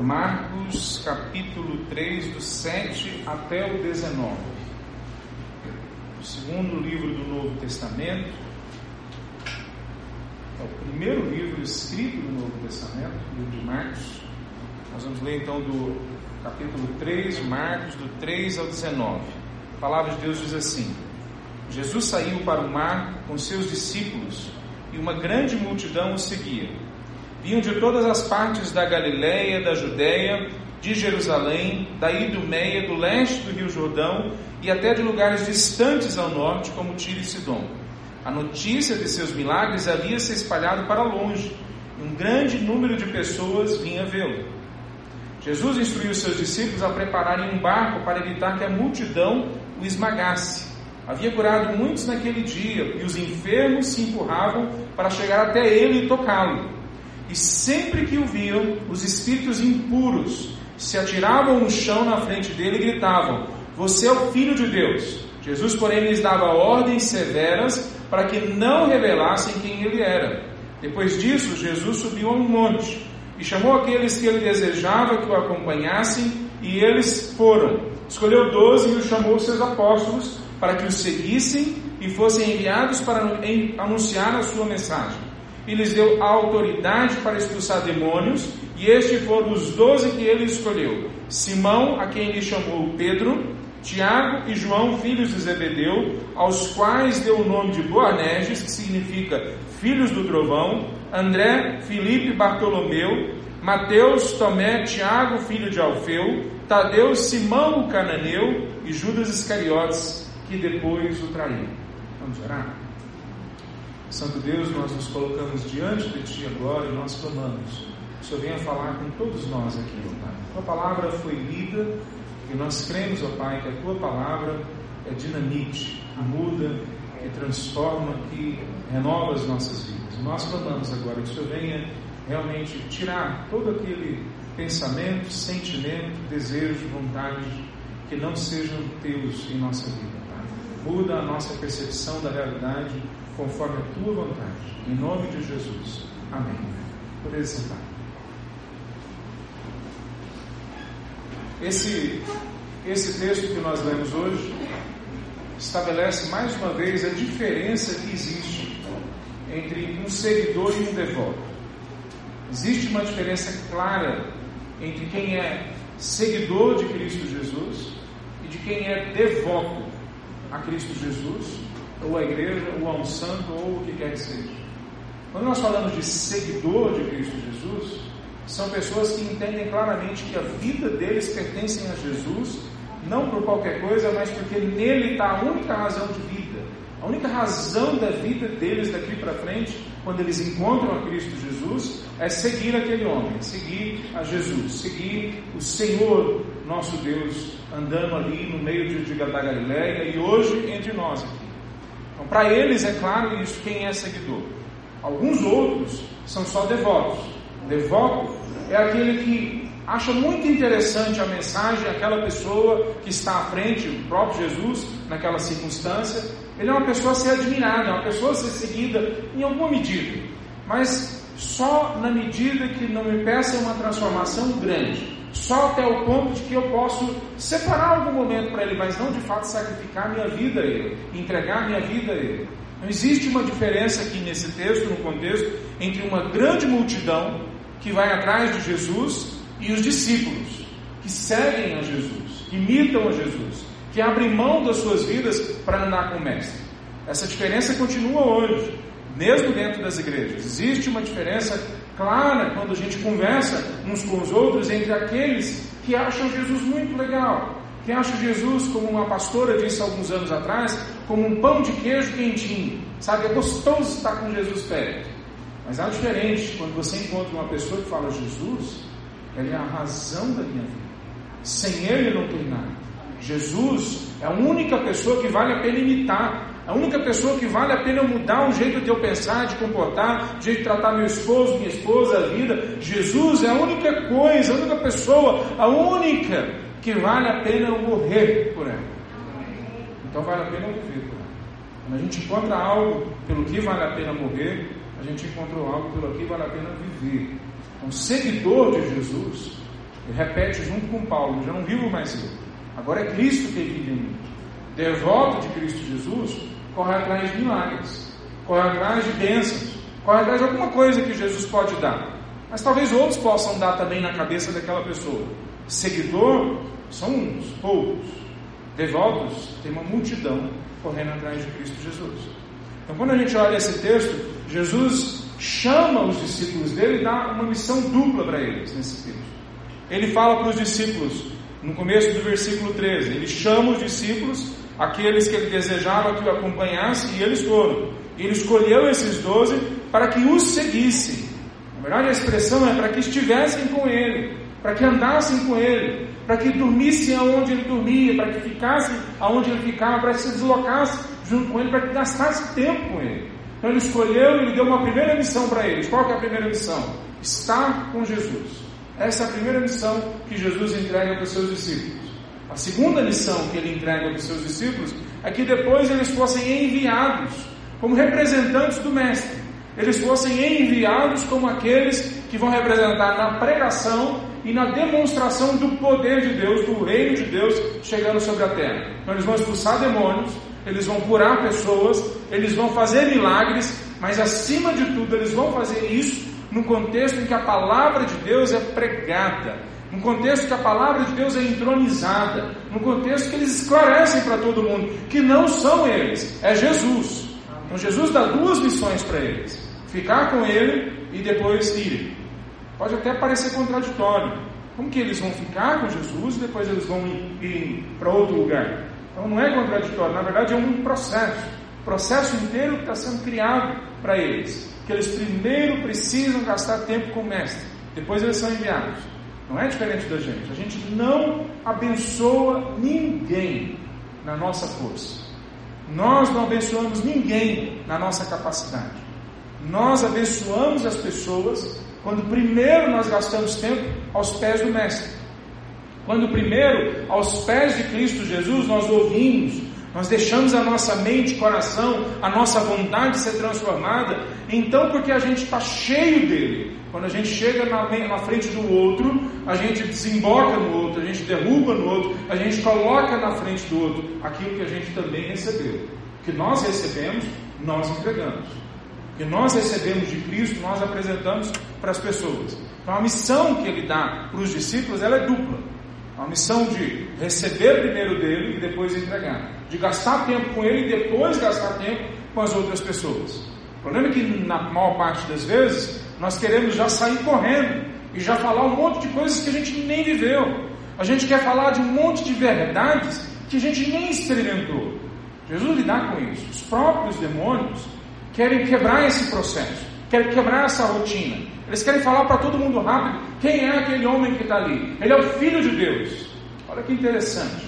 Marcos capítulo 3, do 7 até o 19. O segundo livro do Novo Testamento. É o primeiro livro escrito do Novo Testamento, o livro de Marcos. Nós vamos ler então do capítulo 3, Marcos, do 3 ao 19. A palavra de Deus diz assim: Jesus saiu para o mar com seus discípulos e uma grande multidão o seguia. Vinham de todas as partes da Galiléia, da Judéia, de Jerusalém, da Idumeia, do leste do Rio Jordão e até de lugares distantes ao norte, como Tiro e Sidom. A notícia de seus milagres havia se espalhado para longe, e um grande número de pessoas vinha vê-lo. Jesus instruiu seus discípulos a prepararem um barco para evitar que a multidão o esmagasse. Havia curado muitos naquele dia, e os enfermos se empurravam para chegar até ele e tocá-lo. E sempre que o viam, os espíritos impuros se atiravam no chão na frente dele e gritavam: Você é o filho de Deus. Jesus, porém, lhes dava ordens severas para que não revelassem quem ele era. Depois disso, Jesus subiu a um monte e chamou aqueles que ele desejava que o acompanhassem, e eles foram. Escolheu doze e os chamou seus apóstolos para que o seguissem e fossem enviados para anunciar a sua mensagem e lhes deu autoridade para expulsar demônios, e estes foram os doze que ele escolheu: Simão, a quem ele chamou Pedro, Tiago e João, filhos de Zebedeu, aos quais deu o nome de Boanerges, que significa filhos do trovão, André, Filipe, Bartolomeu, Mateus, Tomé, Tiago, filho de Alfeu, Tadeu, Simão o cananeu e Judas Iscariotes, que depois o traiu. Vamos orar? Santo Deus, nós nos colocamos diante de Ti agora e nós clamamos. O Senhor venha falar com todos nós aqui, ó Pai. A Tua palavra foi lida e nós cremos, ó Pai, que a Tua palavra é dinamite, muda, que transforma, que renova as nossas vidas. Nós clamamos agora que o Senhor venha realmente tirar todo aquele pensamento, sentimento, desejo, vontade que não sejam teus em nossa vida, Pai. Muda a nossa percepção da realidade conforme a tua vontade. Em nome de Jesus. Amém. Poder sentar. Esse, esse texto que nós lemos hoje estabelece mais uma vez a diferença que existe entre um seguidor e um devoto. Existe uma diferença clara entre quem é seguidor de Cristo Jesus e de quem é devoto a Cristo Jesus ou a igreja, ou a um santo, ou o que quer que seja. Quando nós falamos de seguidor de Cristo Jesus, são pessoas que entendem claramente que a vida deles pertence a Jesus, não por qualquer coisa, mas porque nele está a única razão de vida. A única razão da vida deles daqui para frente, quando eles encontram a Cristo Jesus, é seguir aquele homem, seguir a Jesus, seguir o Senhor nosso Deus, andando ali no meio de, de da Galileia e hoje entre nós aqui. Então, para eles, é claro isso, quem é seguidor. Alguns outros são só devotos. Devoto é aquele que acha muito interessante a mensagem, aquela pessoa que está à frente, o próprio Jesus, naquela circunstância. Ele é uma pessoa a ser admirada, é uma pessoa a ser seguida em alguma medida, mas só na medida que não me peça uma transformação grande só até o ponto de que eu posso separar algum momento para Ele, mas não de fato sacrificar minha vida a Ele, entregar minha vida a Ele. Não existe uma diferença aqui nesse texto, no contexto, entre uma grande multidão que vai atrás de Jesus e os discípulos que seguem a Jesus, que imitam a Jesus, que abrem mão das suas vidas para andar com o Mestre. Essa diferença continua hoje, mesmo dentro das igrejas. Existe uma diferença clara quando a gente conversa uns com os outros entre aqueles que acham Jesus muito legal, que acham Jesus, como uma pastora disse alguns anos atrás, como um pão de queijo quentinho. Sabe, é gostoso estar com Jesus perto. Mas há diferente quando você encontra uma pessoa que fala Jesus, ele é a razão da minha vida. Sem ele não tem nada. Jesus é a única pessoa que vale a pena imitar. A única pessoa que vale a pena mudar o jeito de eu pensar, de comportar, de jeito de tratar meu esposo, minha esposa, a vida. Jesus é a única coisa, a única pessoa, a única que vale a pena eu morrer por ela. Então vale a pena eu viver por ela. Quando a gente encontra algo pelo que vale a pena morrer, a gente encontrou algo pelo que vale a pena viver. Então, seguidor de Jesus Ele repete junto com Paulo: Já não vivo mais eu, agora é Cristo que vive em mim. Devoto de Cristo Jesus, corre atrás de milagres, corre atrás de bênçãos, corre atrás de alguma coisa que Jesus pode dar. Mas talvez outros possam dar também na cabeça daquela pessoa. Seguidor são uns, poucos. Devotos tem uma multidão correndo atrás de Cristo Jesus. Então, quando a gente olha esse texto, Jesus chama os discípulos dele e dá uma missão dupla para eles nesse texto. Ele fala para os discípulos, no começo do versículo 13, ele chama os discípulos, aqueles que ele desejava que o acompanhassem, e eles foram. Ele escolheu esses doze para que os seguissem. Na verdade, a expressão é para que estivessem com ele, para que andassem com ele, para que dormissem aonde ele dormia, para que ficassem aonde ele ficava, para que se deslocassem junto com ele, para que gastassem tempo com ele. Então ele escolheu e deu uma primeira missão para eles. Qual é a primeira missão? Estar com Jesus. Essa é a primeira missão que Jesus entrega para os seus discípulos. A segunda missão que ele entrega para os seus discípulos é que depois eles fossem enviados como representantes do Mestre. Eles fossem enviados como aqueles que vão representar na pregação e na demonstração do poder de Deus, do reino de Deus chegando sobre a terra. Então eles vão expulsar demônios, eles vão curar pessoas, eles vão fazer milagres, mas acima de tudo eles vão fazer isso num contexto em que a palavra de Deus é pregada, num contexto que a palavra de Deus é entronizada, num contexto que eles esclarecem para todo mundo que não são eles, é Jesus. Então Jesus dá duas missões para eles: ficar com ele e depois ir. Pode até parecer contraditório. Como que eles vão ficar com Jesus e depois eles vão ir, para outro lugar? Então não é contraditório, na verdade é um processo. Processo inteiro que está sendo criado para eles. Que eles primeiro precisam gastar tempo com o Mestre, depois eles são enviados. Não é diferente da gente. A gente não abençoa ninguém na nossa força. Nós não abençoamos ninguém na nossa capacidade. Nós abençoamos as pessoas quando primeiro nós gastamos tempo aos pés do Mestre. Quando primeiro, aos pés de Cristo Jesus, nós ouvimos, nós deixamos a nossa mente, coração, a nossa vontade ser transformada, então porque a gente está cheio dele. Quando a gente chega na, na, frente do outro, a gente desemboca no outro, a gente derruba no outro, a gente coloca na frente do outro aquilo que a gente também recebeu. O que nós recebemos, nós entregamos. O que nós recebemos de Cristo, nós apresentamos para as pessoas. Então a missão que ele dá para os discípulos, ela é dupla. A missão de receber primeiro dele e depois entregar. De gastar tempo com ele e depois gastar tempo com as outras pessoas. O problema é que, na maior parte das vezes, nós queremos já sair correndo e já falar um monte de coisas que a gente nem viveu. A gente quer falar de um monte de verdades que a gente nem experimentou. Jesus lidar com isso. Os próprios demônios querem quebrar esse processo, querem quebrar essa rotina. Eles querem falar para todo mundo rápido quem é aquele homem que está ali. Ele é o Filho de Deus. Olha que interessante.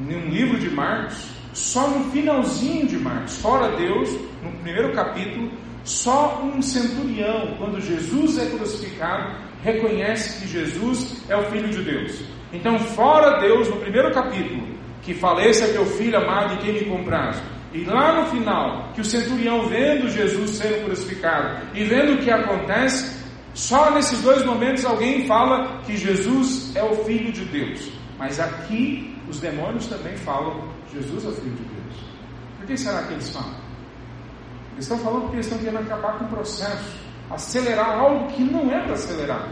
Em um livro de Marcos, só no finalzinho de Marcos, fora Deus, no primeiro capítulo, só um centurião, quando Jesus é crucificado, reconhece que Jesus é o Filho de Deus. Então, fora Deus, no primeiro capítulo, que fala: Esse é teu filho amado e quem me compraste. E lá no final, que o centurião vendo Jesus sendo crucificado e vendo o que acontece, só nesses dois momentos alguém fala que Jesus é o Filho de Deus. Mas aqui os demônios também falam Jesus é o Filho de Deus. Por que será que eles falam? Eles estão falando porque eles estão querendo acabar com o processo, acelerar algo que não é para acelerar.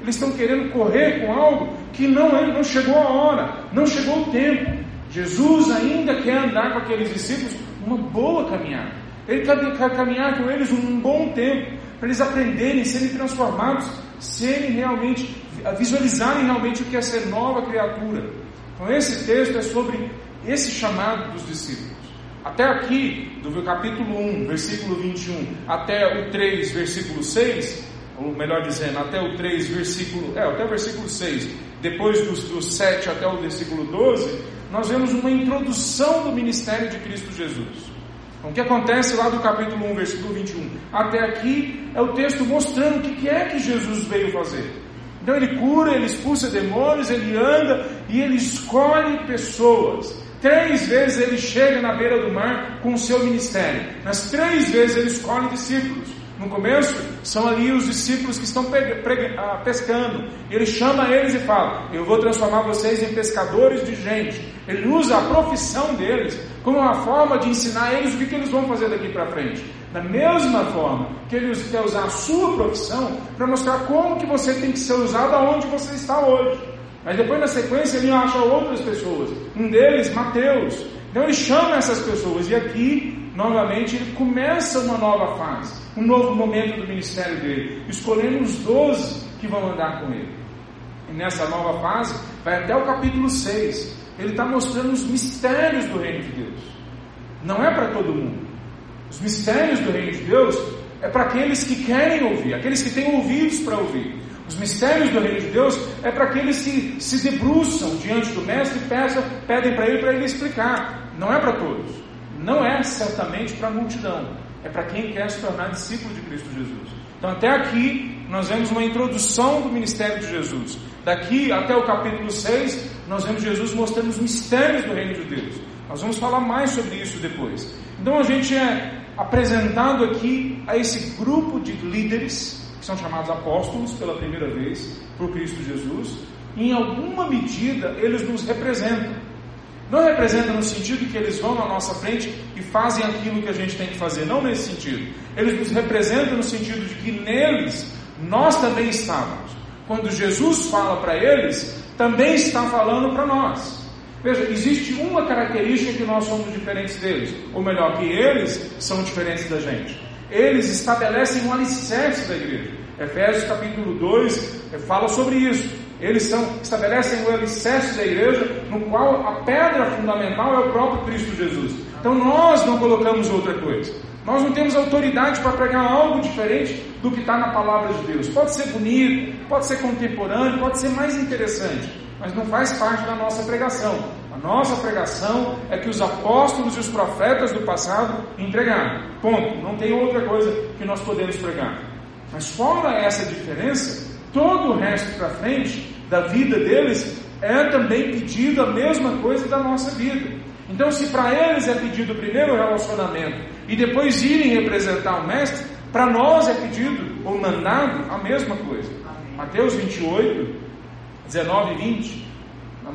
Eles estão querendo correr com algo que não, é, não chegou a hora, não chegou o tempo. Jesus ainda quer andar com aqueles discípulos uma boa caminhada. Ele quer caminhar com eles um bom tempo, para eles aprenderem, serem transformados, serem realmente, visualizarem realmente o que é ser nova criatura. Então esse texto é sobre esse chamado dos discípulos. Até aqui, do capítulo 1, versículo 21, até o 3, versículo 6, ou melhor dizendo, até o 3, versículo, é, até o versículo 6, depois do, do 7 até o versículo 12, nós vemos uma introdução do ministério de Cristo Jesus. Então, o que acontece lá do capítulo 1, versículo 21 até aqui é o texto mostrando o que é que Jesus veio fazer. Então ele cura, ele expulsa demônios, ele anda e ele escolhe pessoas. Três vezes ele chega na beira do mar com o seu ministério. Nas três vezes ele escolhe discípulos. No começo, são ali os discípulos que estão ah, pescando. Ele chama eles e fala: Eu vou transformar vocês em pescadores de gente. Ele usa a profissão deles como uma forma de ensinar eles o que, eles vão fazer daqui para frente. Da mesma forma que ele quer usar a sua profissão para mostrar como que você tem que ser usado aonde você está hoje. Mas depois na sequência ele acha outras pessoas. Um deles, Mateus. Então ele chama essas pessoas e aqui, novamente, ele começa uma nova fase, um novo momento do ministério dele, escolhendo os doze que vão andar com ele. E nessa nova fase, vai até o capítulo 6. Ele está mostrando os mistérios do reino de Deus. Não é para todo mundo. Os mistérios do reino de Deus é para aqueles que querem ouvir, aqueles que têm ouvidos para ouvir. Os mistérios do reino de Deus é para aqueles que se debruçam diante do mestre e peçam, pedem para ele para ele explicar. Não é para todos. Não é certamente para a multidão. É para quem quer se tornar discípulo de Cristo Jesus. Então, até aqui, nós vemos uma introdução do ministério de Jesus. Daqui até o capítulo 6, nós vemos Jesus mostrando os mistérios do reino de Deus. Nós vamos falar mais sobre isso depois. Então, a gente é apresentado aqui a esse grupo de líderes que são chamados apóstolos pela primeira vez por Cristo Jesus, em alguma medida eles nos representam. Não representam no sentido que eles vão na nossa frente e fazem aquilo que a gente tem que fazer, não nesse sentido. Eles nos representam no sentido de que neles nós também estávamos. Quando Jesus fala para eles, também está falando para nós. Veja, existe uma característica que nós somos diferentes deles, ou melhor, que eles são diferentes da gente eles estabelecem um alicerce da igreja. Efésios capítulo 2 eh, fala sobre isso. Eles são, estabelecem o alicerce da igreja, no qual a pedra fundamental é o próprio Cristo Jesus. Então nós não colocamos outra coisa. Nós não temos autoridade para pregar algo diferente do que está na palavra de Deus. Pode ser bonito, pode ser contemporâneo, pode ser mais interessante, mas não faz parte da nossa pregação. Nossa pregação é que os apóstolos e os profetas do passado entregaram. Ponto. Não tem outra coisa que nós podemos pregar. Mas fora essa diferença, todo o resto para frente da vida deles é também pedido a mesma coisa da nossa vida. Então, se para eles é pedido primeiro o relacionamento e depois irem representar o Mestre, para nós é pedido ou mandado a mesma coisa. Mateus 28, 19 e 20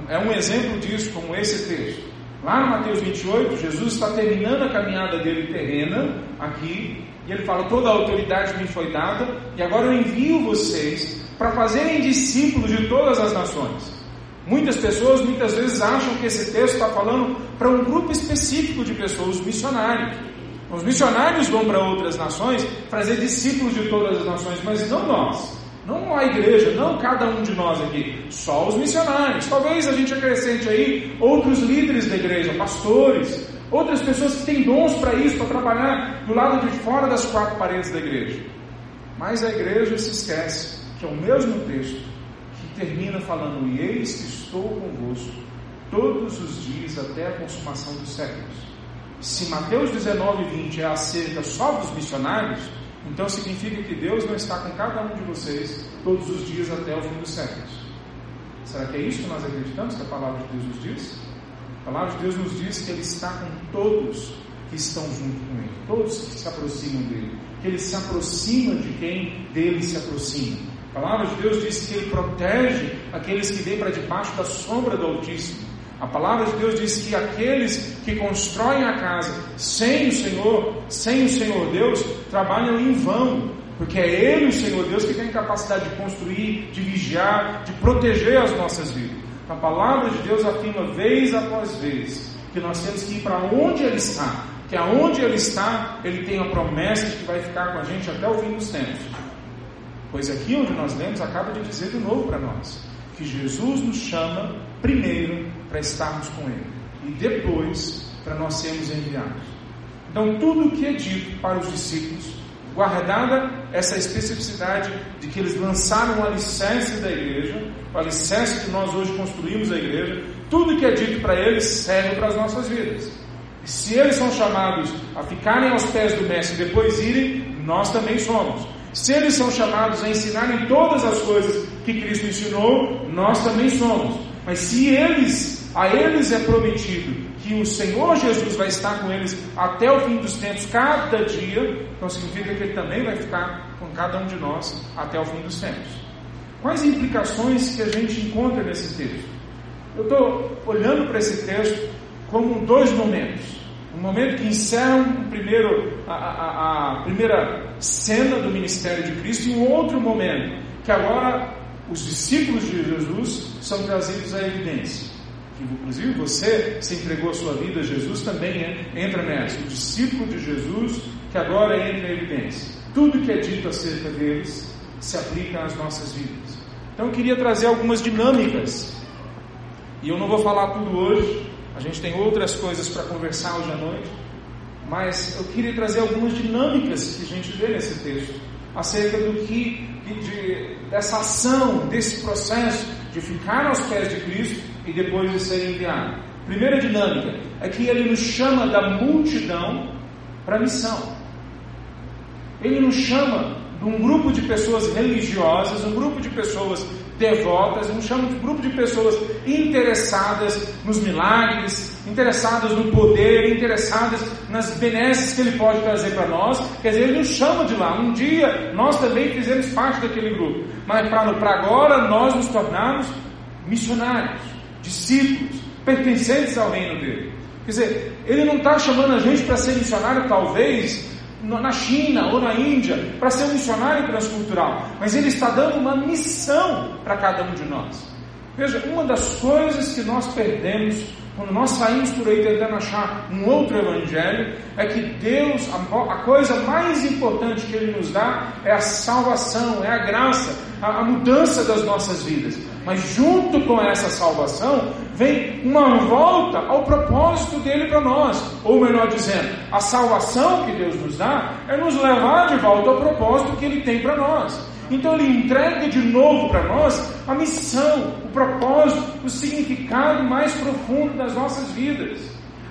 é um exemplo disso, como esse texto. Lá no Mateus 28, Jesus está terminando a caminhada dele terrena, aqui, e ele fala: Toda a autoridade me foi dada, e agora eu envio vocês para fazerem discípulos de todas as nações. Muitas pessoas muitas vezes acham que esse texto está falando para um grupo específico de pessoas, os missionários. Os missionários vão para outras nações fazer discípulos de todas as nações, mas não nós. Não a igreja, não cada um de nós aqui, só os missionários. Talvez a gente acrescente aí outros líderes da igreja, pastores, outras pessoas que têm dons para isso, para trabalhar do lado de fora das quatro paredes da igreja. Mas a igreja se esquece que é o mesmo texto que termina falando: E eis que estou convosco todos os dias até a consumação dos séculos. Se Mateus 19, 20 é acerca só dos missionários, então significa que Deus não está com cada um de vocês todos os dias até o fim dos séculos. Será que é isso que nós acreditamos que a palavra de Deus nos diz? A palavra de Deus nos diz que Ele está com todos que estão junto com Ele, todos que se aproximam dele, que Ele se aproxima de quem dele se aproxima. A palavra de Deus diz que Ele protege aqueles que vêm para debaixo da sombra do Altíssimo. A palavra de Deus diz que aqueles que constroem a casa sem o Senhor, sem o Senhor Deus, trabalham em vão, porque é Ele, o Senhor Deus, que tem capacidade de construir, de vigiar, de proteger as nossas vidas. A palavra de Deus afirma vez após vez que nós temos que ir para onde Ele está, que aonde Ele está, Ele tem a promessa de que vai ficar com a gente até o fim dos tempos. Pois aqui onde nós lemos acaba de dizer de novo para nós que Jesus nos chama primeiro para estarmos com Ele e depois para nós sermos enviados. Então, tudo o que é dito para os discípulos, guardada essa especificidade de que eles lançaram o alicerce da igreja, o alicerce que nós hoje construímos a igreja, tudo que é dito para eles serve para as nossas vidas. E se eles são chamados a ficarem aos pés do Mestre e depois irem, nós também somos. Se eles são chamados a ensinarem todas as coisas que Cristo ensinou, nós também somos. Mas se eles a eles é prometido que o Senhor Jesus vai estar com eles até o fim dos tempos, cada dia, então significa que Ele também vai ficar com cada um de nós até o fim dos tempos. Quais implicações que a gente encontra nesse texto? Eu estou olhando para esse texto como dois momentos. Um momento que encerra um primeiro, a, a, a primeira cena do ministério de Cristo e um outro momento que agora os discípulos de Jesus são trazidos à evidência. Inclusive você se entregou a sua vida a Jesus também entra nessa. O discípulo de Jesus que agora entra em evidência. Tudo que é dito acerca deles se aplica às nossas vidas. Então eu queria trazer algumas dinâmicas. E eu não vou falar tudo hoje, a gente tem outras coisas para conversar hoje à noite, mas eu queria trazer algumas dinâmicas que a gente vê nesse texto, acerca do que, de, dessa ação, desse processo de ficar aos pés de Cristo e depois de ser enviado. Primeira dinâmica é que ele nos chama da multidão para a missão. Ele nos chama de um grupo de pessoas religiosas, um grupo de pessoas devotas, um chama de grupo de pessoas interessadas nos milagres, interessadas no poder, interessadas nas benesses que ele pode trazer para nós. Quer dizer, ele nos chama de lá. Um dia nós também fizemos parte daquele grupo, mas para agora nós nos tornarmos missionários, discípulos, pertencentes ao reino dele. Quer dizer, ele não está chamando a gente para ser missionário, talvez, na China ou na Índia para ser um missionário transcultural, mas ele está dando uma missão para cada um de nós. Veja, uma das coisas que nós perdemos quando nós saímos por aí tentando achar um outro evangelho, é que Deus, a, a coisa mais importante que Ele nos dá é a salvação, é a graça, a, a mudança das nossas vidas. Mas junto com essa salvação, vem uma volta ao propósito dele para nós. Ou melhor dizendo, a salvação que Deus nos dá é nos levar de volta ao propósito que Ele tem para nós. Então ele entrega de novo para nós a missão, o propósito, o significado mais profundo das nossas vidas.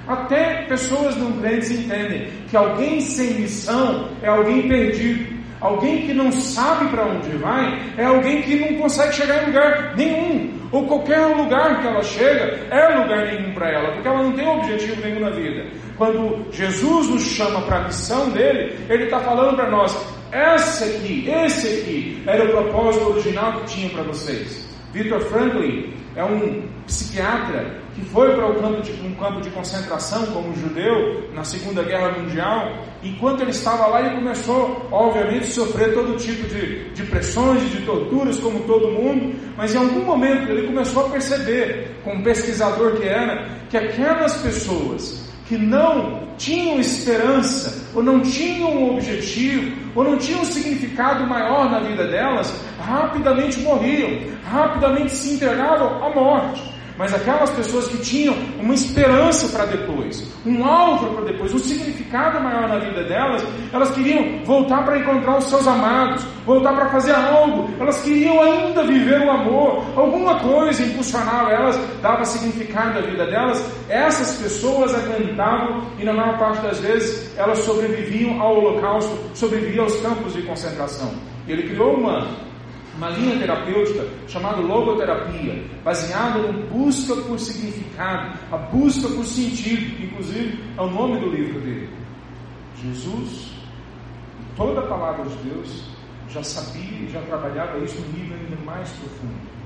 Até pessoas não crentes entendem que alguém sem missão é alguém perdido. Alguém que não sabe para onde vai é alguém que não consegue chegar em lugar nenhum. Ou qualquer lugar que ela chega é lugar nenhum para ela, porque ela não tem objetivo nenhum na vida. Quando Jesus nos chama para a missão dele, ele está falando para nós: essa aqui, esse aqui, era o propósito original que tinha para vocês. Victor Franklin é um psiquiatra que foi para um campo, de, um campo de concentração como judeu na Segunda Guerra Mundial. Enquanto ele estava lá, ele começou, obviamente, a sofrer todo tipo de, de pressões, de torturas, como todo mundo. Mas em algum momento ele começou a perceber, como pesquisador que era, que aquelas pessoas que não tinham esperança, ou não tinham um objetivo, ou não tinham um significado maior na vida delas, rapidamente morriam, rapidamente se entregavam à morte. Mas aquelas pessoas que tinham uma esperança para depois, um alvo para depois, um significado maior na vida delas, elas queriam voltar para encontrar os seus amados, voltar para fazer algo, elas queriam ainda viver o amor, alguma coisa impulsionava elas, dava significado à vida delas. Essas pessoas aguentavam e na maior parte das vezes elas sobreviviam ao holocausto, sobreviviam aos campos de concentração. Ele criou uma uma linha terapêutica chamada logoterapia, baseada na busca por significado, a busca por sentido, inclusive é o nome do livro dele. Jesus, toda a palavra de Deus, já sabia e já trabalhava isso no nível ainda mais profundo.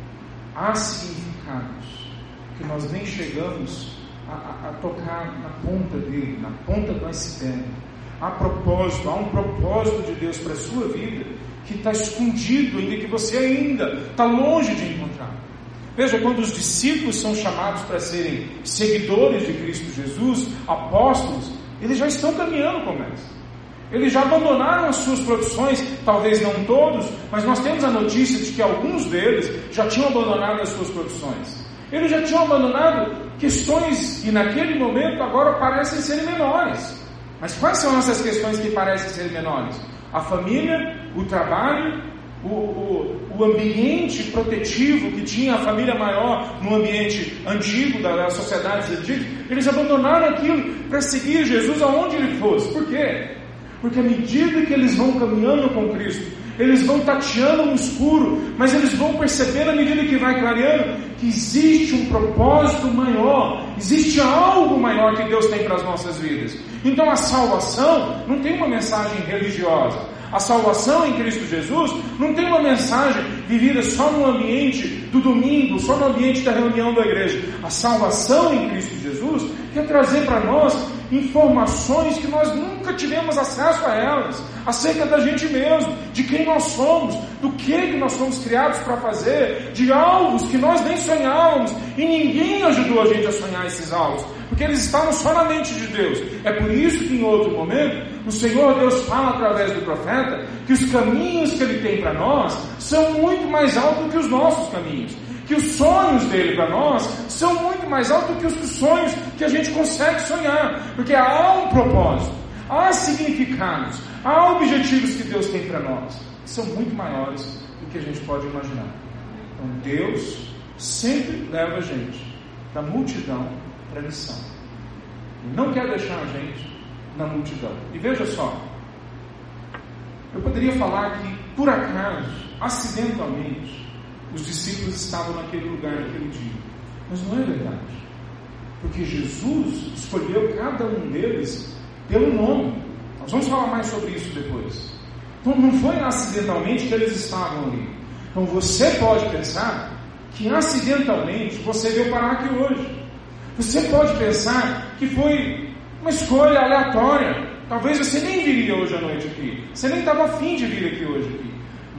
Há significados que nós nem chegamos a, a, a tocar na ponta dele, na ponta do iceberg. Há propósito, há um propósito de Deus para a sua vida que está escondido ainda, que você ainda está longe de encontrar. Veja, quando os discípulos são chamados para serem seguidores de Cristo Jesus, apóstolos, eles já estão caminhando com eles. Eles já abandonaram as suas profissões, talvez não todos, mas nós temos a notícia de que alguns deles já tinham abandonado as suas profissões. Eles já tinham abandonado questões que naquele momento agora parecem ser menores. Mas quais são essas questões que parecem ser menores? A família, o trabalho, o, o, o, ambiente protetivo que tinha a família maior no ambiente antigo, das sociedades antigas, eles abandonaram aquilo para seguir Jesus aonde ele fosse. Por quê? Porque à medida que eles vão caminhando com Cristo, eles vão tateando no escuro, mas eles vão perceber à medida que vai clareando que existe um propósito maior, existe algo maior que Deus tem para as nossas vidas. Então a salvação não tem uma mensagem religiosa. A salvação em Cristo Jesus não tem uma mensagem vivida só no ambiente do domingo, só no ambiente da reunião da igreja. A salvação em Cristo Jesus quer trazer para nós informações que nós nunca tivemos acesso a elas, acerca da gente mesmo, de quem nós somos, do que, que nós fomos criados para fazer, de alvos que nós nem sonhávamos e ninguém ajudou a gente a sonhar esses alvos, porque eles estavam só na mente de Deus. É por isso que em outro momento o Senhor Deus fala através do profeta que os caminhos que ele tem para nós são muito mais altos que os nossos caminhos que os sonhos dele para nós são muito mais altos do que os sonhos que a gente consegue sonhar, porque há um propósito, há significados, há objetivos que Deus tem para nós, que são muito maiores do que a gente pode imaginar. Então Deus sempre leva a gente da multidão para a missão. Ele não quer deixar a gente na multidão. E veja só, eu poderia falar que, por acaso, acidentalmente, os discípulos estavam naquele lugar naquele dia. Mas não é verdade. Porque Jesus escolheu cada um deles pelo nome. Nós vamos falar mais sobre isso depois. Então não foi acidentalmente que eles estavam ali. Então você pode pensar que acidentalmente você veio parar aqui hoje. Você pode pensar que foi uma escolha aleatória. Talvez você nem viria hoje à noite aqui. Você nem estava afim de vir aqui hoje aqui.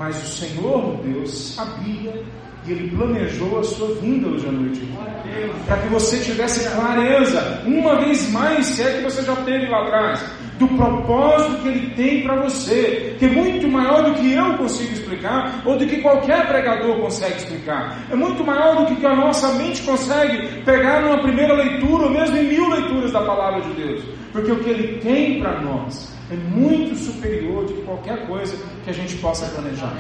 Mas o Senhor Deus sabia e Ele planejou a sua vinda hoje à noite. Para que você tivesse clareza, uma vez mais, se é que você já teve lá atrás, do propósito que Ele tem para você, que é muito maior do que eu consigo explicar, ou do que qualquer pregador consegue explicar. É muito maior do que a nossa mente consegue pegar numa primeira leitura, ou mesmo em mil leituras da palavra de Deus. Porque o que Ele tem para nós é muito superior de qualquer coisa que a gente possa planejar.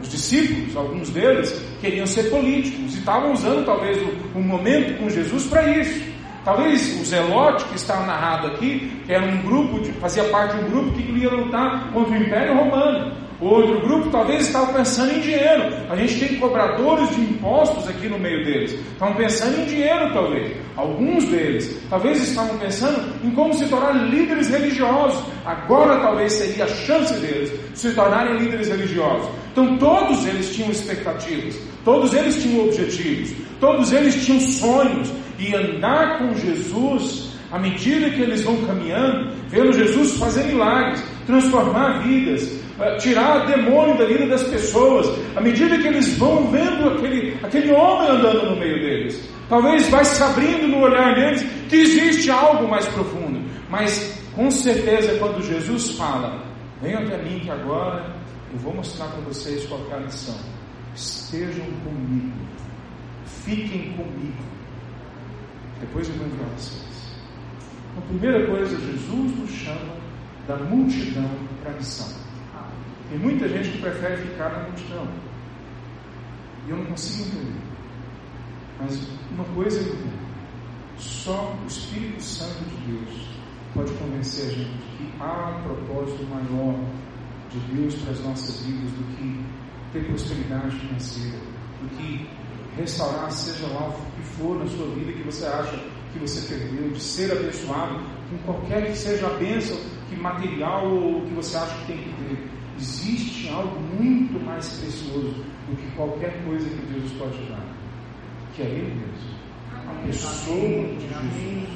Os discípulos, alguns deles, queriam ser políticos e estavam usando talvez o, o momento com Jesus para isso. Talvez o Zelote, que está narrado aqui, que era um grupo, de, fazia parte de um grupo que queria lutar contra o Império Romano. Outro grupo talvez estava pensando em dinheiro. A gente tem cobradores de impostos aqui no meio deles. Estavam pensando em dinheiro, talvez. Alguns deles talvez estavam pensando em como se tornar líderes religiosos. Agora talvez seria a chance deles de se tornarem líderes religiosos. Então todos eles tinham expectativas, todos eles tinham objetivos, todos eles tinham sonhos. E andar com Jesus à medida que eles vão caminhando, vendo Jesus fazer milagres, transformar vidas, tirar demônio da vida das pessoas, à medida que eles vão vendo aquele, aquele homem andando no meio deles. Talvez vai se abrindo no olhar deles que existe algo mais profundo. Mas com certeza quando Jesus fala, venham até mim que agora eu vou mostrar para vocês qual é a lição. Estejam comigo. Fiquem comigo. Depois eu vou enviar vocês. A primeira coisa, Jesus nos chama da multidão para a missão. Tem muita gente que prefere ficar na multidão. E eu não consigo entender. Mas uma coisa eu entendo. Só o Espírito Santo de Deus pode convencer a gente que há um propósito maior de Deus para as nossas vidas do que ter prosperidade financeira, do que restaurar, seja lá o que for na sua vida que você acha que você perdeu, de ser abençoado com qualquer que seja a bênção que material ou que você acha que tem que ter existe algo muito mais precioso do que qualquer coisa que Deus pode dar, que é Ele mesmo. A pessoa de Jesus.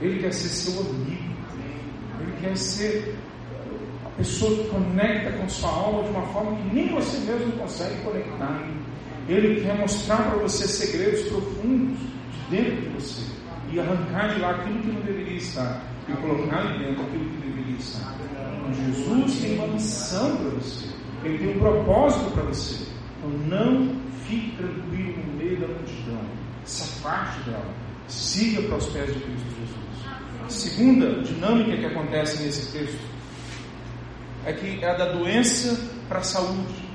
Ele quer ser seu amigo. Ele quer ser a pessoa que conecta com sua alma de uma forma que nem você mesmo consegue conectar. Ele quer mostrar para você segredos profundos de dentro de você e arrancar de lá aquilo que não deveria estar e colocar ali dentro aquilo que deveria estar. Jesus tem uma missão para você, ele tem um propósito para você. Então não fique tranquilo no meio da multidão, se afaste dela, siga para os pés de Cristo Jesus. A segunda dinâmica que acontece nesse texto é que é a da doença para a saúde.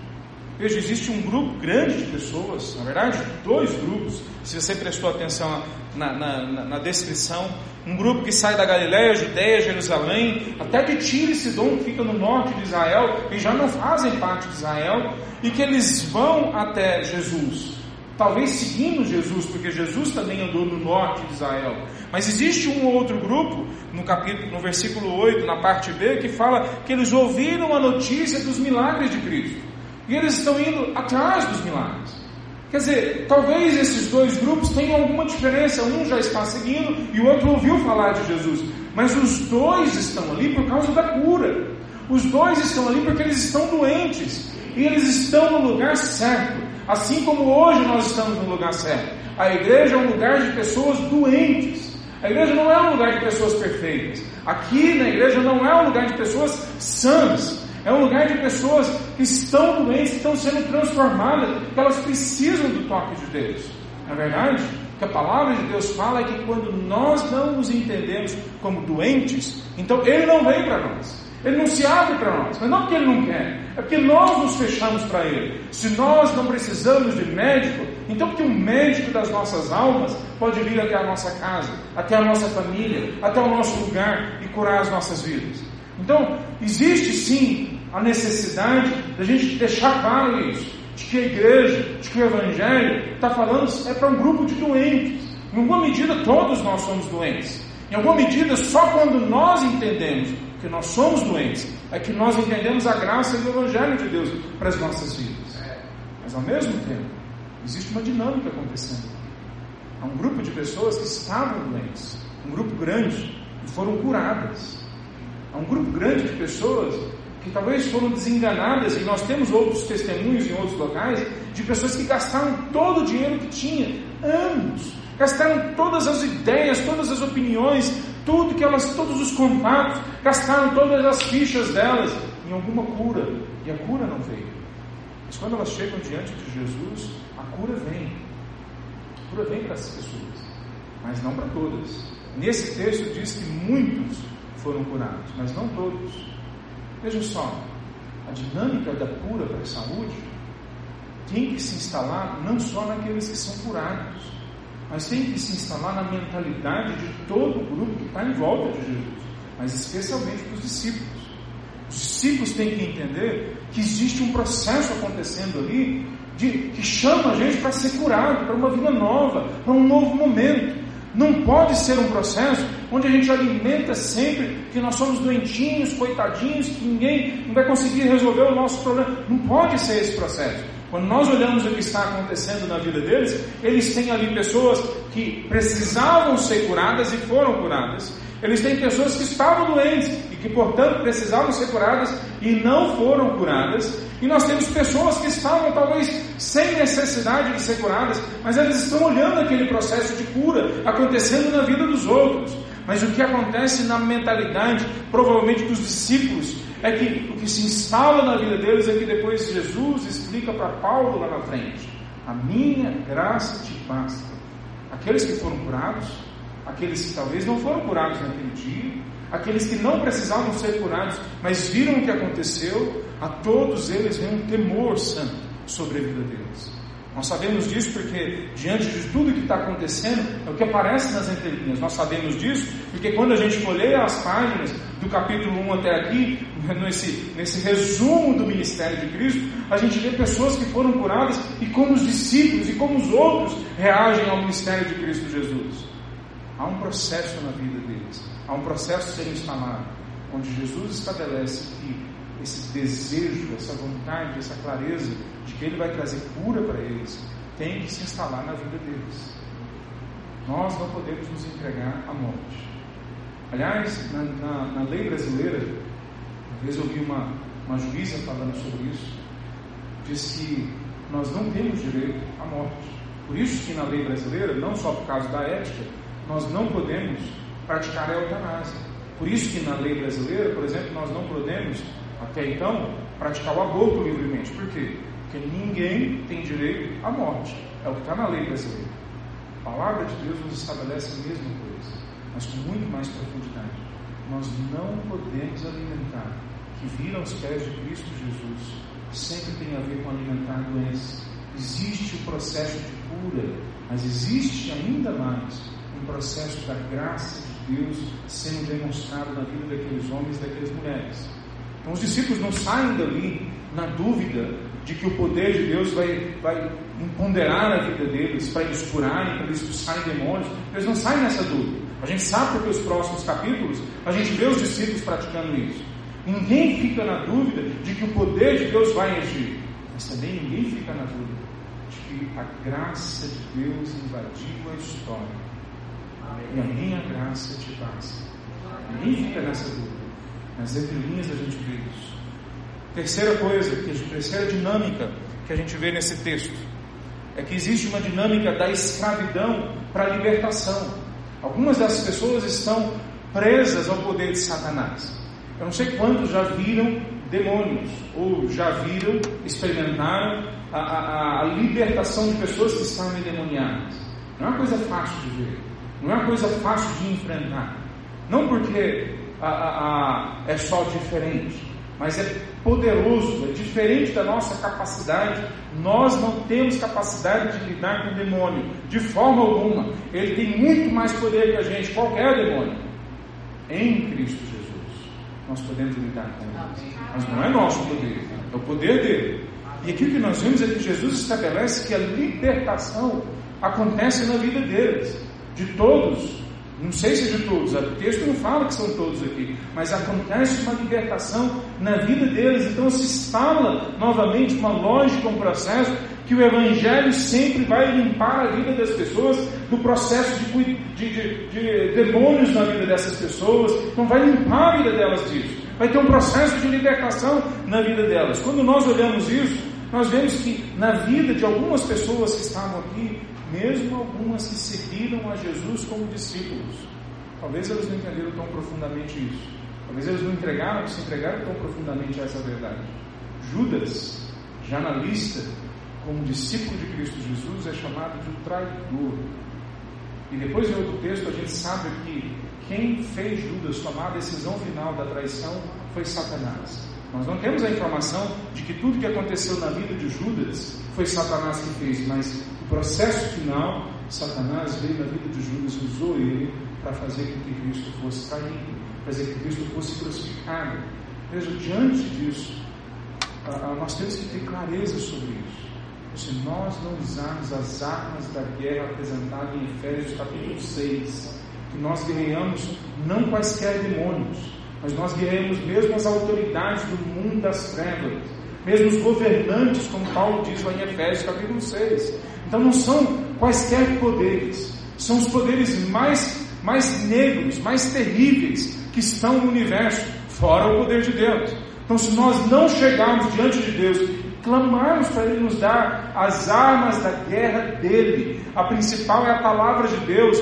Veja, existe um grupo grande de pessoas, na verdade, dois grupos, se você prestou atenção na, na, na, na descrição, um grupo que sai da Galiléia, Judéia, Jerusalém, até de Tiro e Sidom, que fica no norte de Israel, e já não fazem parte de Israel, e que eles vão até Jesus. Talvez seguindo Jesus, porque Jesus também andou no norte de Israel. Mas existe um outro grupo, no capítulo, no versículo 8, na parte B, que fala que eles ouviram a notícia dos milagres de Cristo. E eles estão indo atrás dos milagres. Quer dizer, talvez esses dois grupos tenham alguma diferença. Um já está seguindo e o outro ouviu falar de Jesus. Mas os dois estão ali por causa da cura. Os dois estão ali porque eles estão doentes. E eles estão no lugar certo. Assim como hoje nós estamos no lugar certo. A igreja é um lugar de pessoas doentes. A igreja não é um lugar de pessoas perfeitas. Aqui na igreja não é um lugar de pessoas sãs. É um lugar de pessoas que estão doentes, que estão sendo transformadas, que elas precisam do toque de Deus. Na é verdade, o que a palavra de Deus fala é que quando nós não nos entendemos como doentes, então Ele não vem para nós. Ele não se abre para nós, mas não porque Ele não quer, é porque nós nos fechamos para Ele. Se nós não precisamos de médico, então porque o médico das nossas almas pode vir até a nossa casa, até a nossa família, até o nosso lugar e curar as nossas vidas. Então, existe sim a necessidade da gente deixar claro isso, de que a igreja, de que o evangelho está falando é para um grupo de doentes. Em alguma medida, todos nós somos doentes. Em alguma medida, só quando nós entendemos que nós somos doentes, é que nós entendemos a graça do Evangelho de Deus para as nossas vidas. Mas ao mesmo tempo, existe uma dinâmica acontecendo. Há um grupo de pessoas que estavam doentes, um grupo grande, e foram curadas. Há um grupo grande de pessoas que talvez foram desenganadas, e nós temos outros testemunhos em outros locais, de pessoas que gastaram todo o dinheiro que tinha, anos, gastaram todas as ideias, todas as opiniões, tudo que elas, todos os contatos, gastaram todas as fichas delas em alguma cura, e a cura não veio. Mas quando elas chegam diante de Jesus, a cura vem. A cura vem para essas pessoas, mas não para todas. Nesse texto diz que muitos foram curados, mas não todos. Veja só, a dinâmica da cura para a saúde tem que se instalar não só naqueles que são curados, mas tem que se instalar na mentalidade de todo o grupo que está em volta de Jesus, mas especialmente dos discípulos. Os discípulos têm que entender que existe um processo acontecendo ali de, que chama a gente para ser curado, para uma vida nova, para um novo momento. Não pode ser um processo onde a gente alimenta sempre que nós somos doentinhos, coitadinhos, que ninguém vai conseguir resolver o nosso problema. Não pode ser esse processo. Quando nós olhamos o que está acontecendo na vida deles, eles têm ali pessoas que precisavam ser curadas e foram curadas. Eles têm pessoas que estavam doentes e que, portanto, precisavam ser curadas e não foram curadas. E nós temos pessoas que estavam talvez sem necessidade de ser curadas, mas elas estão olhando aquele processo de cura acontecendo na vida dos outros. Mas o que acontece na mentalidade, provavelmente dos discípulos, é que o que se instala na vida deles é que depois Jesus explica para Paulo lá na frente: a minha graça te basta. Aqueles que foram curados, aqueles que talvez não foram curados naquele dia, aqueles que não precisavam ser curados, mas viram o que aconteceu, a todos eles vem um temor santo sobre a vida deles. Nós sabemos disso porque, diante de tudo que está acontecendo, é o que aparece nas entrelinhas. Nós sabemos disso porque, quando a gente folheia as páginas do capítulo 1 até aqui, nesse, nesse resumo do ministério de Cristo, a gente vê pessoas que foram curadas e como os discípulos e como os outros reagem ao ministério de Cristo Jesus. Há um processo na vida deles, há um processo sendo instalado, onde Jesus estabelece que esse desejo, essa vontade, essa clareza de que Ele vai trazer cura para eles, tem que se instalar na vida deles. Nós não podemos nos entregar à morte. Aliás, na, na, na lei brasileira, uma vez eu ouvi uma, uma juíza falando sobre isso, diz que nós não temos direito à morte. Por isso que na lei brasileira, não só por causa da ética, nós não podemos praticar a eutanásia. Por isso que na lei brasileira, por exemplo, nós não podemos até então, praticar o aborto livremente. Por quê? Porque ninguém tem direito à morte. É o que está na lei brasileira. A palavra de Deus nos estabelece a mesma coisa, mas com muito mais profundidade. Nós não podemos alimentar que viram aos pés de Cristo Jesus sempre tem a ver com alimentar doença. Existe o processo de cura, mas existe ainda mais um processo da graça de Deus sendo demonstrado na vida daqueles homens e daquelas mulheres. Então os discípulos não saem dali na dúvida de que o poder de Deus vai, vai empoderar a vida deles para eles curarem, para eles expulsarem demônios. Eles não saem nessa dúvida. A gente sabe porque os próximos capítulos a gente vê os discípulos praticando isso. Ninguém fica na dúvida de que o poder de Deus vai agir, mas também ninguém fica na dúvida de que a graça de Deus invadiu a história. E a minha graça te basta. Ninguém fica nessa dúvida. Nas entrelinhas a gente vê isso. Terceira coisa, terceira dinâmica que a gente vê nesse texto é que existe uma dinâmica da escravidão para a libertação. Algumas das pessoas estão presas ao poder de Satanás. Eu não sei quantos já viram demônios, ou já viram, experimentaram a, a, a libertação de pessoas que estavam endemoniadas. Não é uma coisa fácil de ver, não é uma coisa fácil de enfrentar. Não porque a, é só diferente, mas é poderoso, é diferente da nossa capacidade. Nós não temos capacidade de lidar com o demônio, de forma alguma. Ele tem muito mais poder que a gente, qualquer demônio. Em Cristo Jesus nós podemos lidar com ele. Mas não é nosso poder, é o poder dele. E aqui o que nós vemos é que Jesus estabelece que a libertação acontece na vida deles, de todos. Não sei se é de todos, o texto não fala que são todos aqui, mas acontece uma libertação na vida deles. Então se instala novamente uma lógica, um processo que o Evangelho sempre vai limpar a vida das pessoas do processo de, de, de, de demônios na vida dessas pessoas, então vai limpar a vida delas disso. Vai ter um processo de libertação na vida delas. Quando nós olhamos isso, nós vemos que na vida de algumas pessoas que estavam aqui, mesmo algumas que seguiram a Jesus como discípulos, talvez eles não entenderam tão profundamente isso. Talvez eles não entregaram, se entregaram tão profundamente a essa verdade. Judas, já na lista como discípulo de Cristo Jesus, é chamado de um traidor. E depois em outro texto a gente sabe que quem fez Judas tomar a decisão final da traição foi Satanás. Nós não temos a informação de que tudo que aconteceu na vida de Judas foi Satanás que fez, mas processo final, Satanás veio na vida de Judas e usou ele para fazer com que Cristo fosse traído, fazer que Cristo fosse crucificado. Veja, diante disso, nós temos que ter clareza sobre isso se nós não usarmos as armas da guerra apresentadas em Efésios capítulo 6, que nós guerreamos não quaisquer demônios, mas nós guerreamos mesmo as autoridades do mundo das trevas, mesmo os governantes, como Paulo diz lá em Efésios capítulo 6. Então não são quaisquer poderes, são os poderes mais, mais negros, mais terríveis que estão no universo, fora o poder de Deus. Então, se nós não chegarmos diante de Deus clamarmos para Ele nos dar as armas da guerra dele. A principal é a palavra de Deus,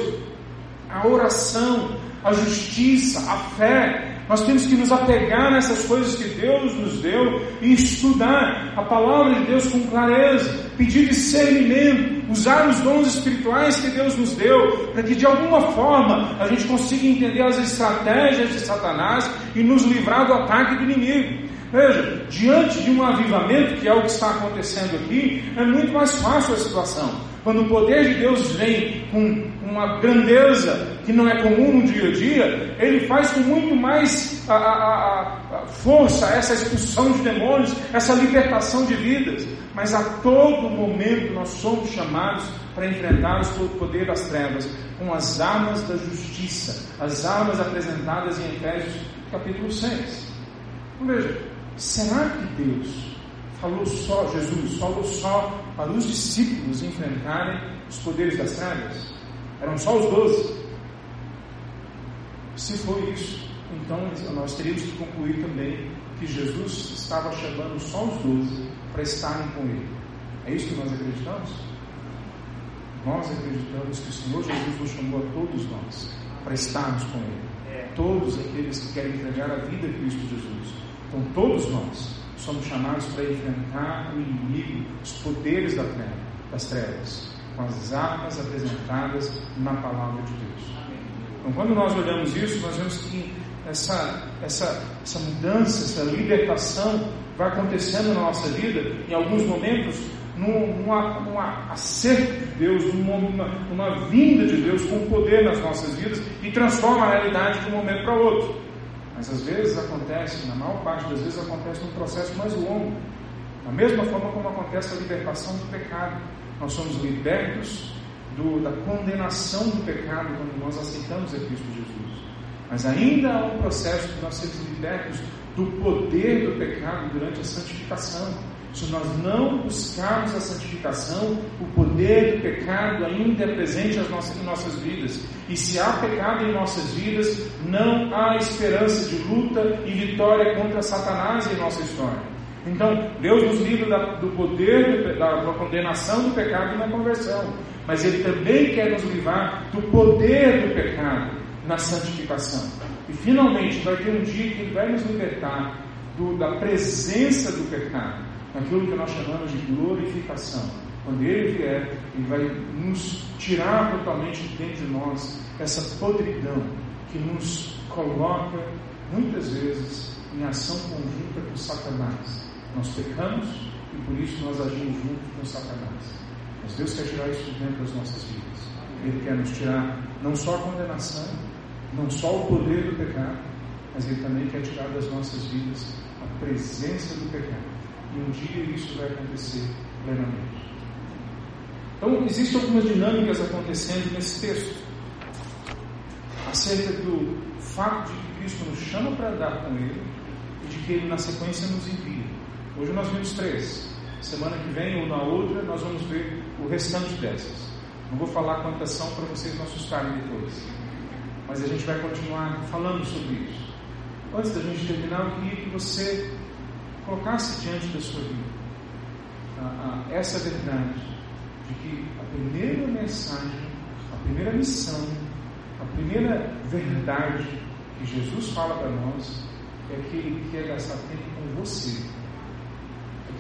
a oração, a justiça, a fé. Nós temos que nos apegar nessas coisas que Deus nos deu e estudar a palavra de Deus com clareza, pedir discernimento, usar os dons espirituais que Deus nos deu, para que de alguma forma a gente consiga entender as estratégias de Satanás e nos livrar do ataque do inimigo. Veja, diante de um avivamento, que é o que está acontecendo aqui, é muito mais fácil a situação. Quando o poder de Deus vem com uma grandeza que não é comum no dia a dia, ele faz com muito mais a, a, a força essa expulsão de demônios, essa libertação de vidas. Mas a todo momento nós somos chamados para enfrentar o poder das trevas com as armas da justiça, as armas apresentadas em Efésios capítulo 6. Então, veja, Será que Deus falou só, Jesus falou só para os discípulos enfrentarem os poderes das trevas? Eram só os doze? Se foi isso, então nós teríamos que concluir também que Jesus estava chamando só os doze para estarem com Ele. É isso que nós acreditamos? Nós acreditamos que o Senhor Jesus nos chamou a todos nós para estarmos com Ele. Todos aqueles que querem entregar a vida a Cristo Jesus então, todos nós somos chamados para enfrentar o inimigo, os poderes da treva, das trevas, com as armas apresentadas na palavra de Deus. Então, quando nós olhamos isso, nós vemos que essa, essa, essa mudança, essa libertação vai acontecendo na nossa vida, em alguns momentos, num, numa acerto de Deus, numa, numa vinda de Deus com poder nas nossas vidas e transforma a realidade de um momento para outro. Mas às vezes acontece, na maior parte das vezes acontece num processo mais longo. Da mesma forma como acontece a libertação do pecado. Nós somos libertos do, da condenação do pecado quando nós aceitamos a Cristo Jesus. Mas ainda há um processo de nós sermos libertos do poder do pecado durante a santificação. Se nós não buscarmos a santificação, o poder do pecado ainda é presente em nossas vidas. E se há pecado em nossas vidas, não há esperança de luta e vitória contra Satanás em nossa história. Então, Deus nos livra do poder da, da condenação do pecado da conversão. Mas Ele também quer nos livrar do poder do pecado na santificação. E finalmente vai ter um dia que Ele vai nos libertar do, da presença do pecado, naquilo que nós chamamos de glorificação. Quando Ele vier, Ele vai nos tirar totalmente de dentro de nós essa podridão que nos coloca muitas vezes em ação conjunta com Satanás. Nós pecamos e por isso nós agimos junto com Satanás. Mas Deus quer tirar isso de dentro das nossas vidas. Ele quer nos tirar não só a condenação, não só o poder do pecado, mas Ele também quer tirar das nossas vidas a presença do pecado. E um dia isso vai acontecer plenamente. Então, existem algumas dinâmicas acontecendo nesse texto acerca do fato de que Cristo nos chama para andar com Ele e de que Ele, na sequência, nos envia. Hoje nós vimos três. Semana que vem ou na outra, nós vamos ver o restante dessas. Não vou falar quantas são para vocês não assustarem depois mas a gente vai continuar falando sobre isso. Antes da gente terminar, eu queria que você colocasse diante da sua vida essa verdade de que a primeira mensagem, a primeira missão, a primeira verdade que Jesus fala para nós é que Ele quer gastar tempo com você,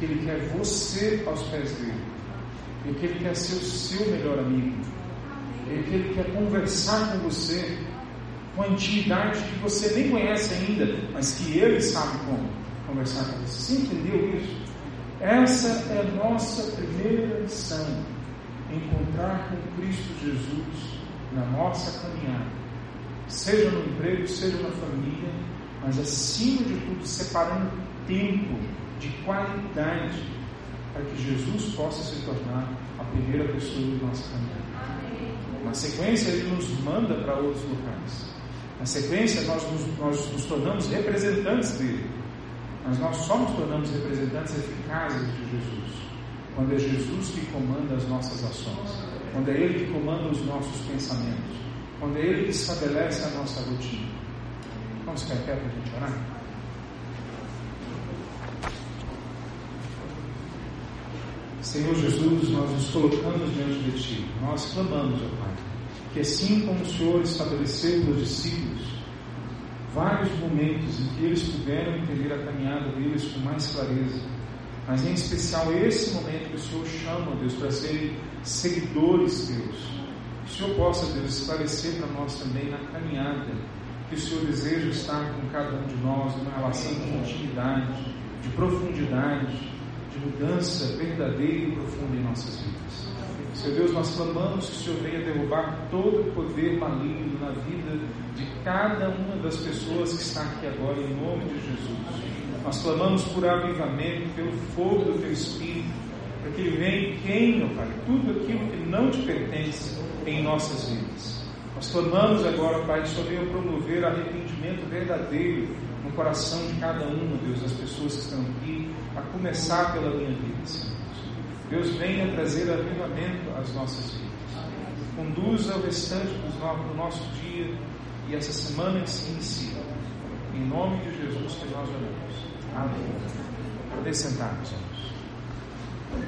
que Ele quer você aos pés dele, é que Ele quer ser o seu melhor amigo, é que Ele quer conversar com você uma intimidade que você nem conhece ainda, mas que Ele sabe como conversar com você. Você entendeu isso? Essa é a nossa primeira lição: encontrar com Cristo Jesus na nossa caminhada, seja no emprego, seja na família, mas acima de tudo, separando tempo de qualidade para que Jesus possa se tornar a primeira pessoa do nosso caminho. Na sequência, ele nos manda para outros locais. Na sequência, nós nos, nós nos tornamos representantes dele. Mas nós só nos tornamos representantes eficazes de Jesus quando é Jesus que comanda as nossas ações, quando é Ele que comanda os nossos pensamentos, quando é Ele que estabelece a nossa rotina. Vamos ficar pé para a gente orar? Senhor Jesus, nós nos colocamos diante de Ti, nós clamamos, ó Pai que assim como o Senhor estabeleceu para os discípulos vários momentos em que eles puderam entender a caminhada deles com mais clareza, mas em especial esse momento que o Senhor chama, Deus, para serem seguidores Deus, que o Senhor possa, Deus, esclarecer para nós também na caminhada que o Senhor deseja estar com cada um de nós, numa relação de intimidade, de profundidade, de mudança verdadeira e profunda em nossas vidas. Senhor Deus, nós clamamos que o Senhor venha derrubar todo o poder maligno na vida de cada uma das pessoas que está aqui agora, em nome de Jesus. Nós clamamos por avivamento, pelo fogo do Teu Espírito, para que Ele venha e queime, Pai, tudo aquilo que não te pertence em nossas vidas. Nós clamamos agora, Pai, que o Senhor venha promover arrependimento verdadeiro no coração de cada uma, Deus, das pessoas que estão aqui, a começar pela minha vida, Senhor. Deus venha trazer avivamento às nossas vidas. Conduza o restante do nosso dia e essa semana que se inicia. Em nome de Jesus que nós oramos. Amém. Poder sentar, meus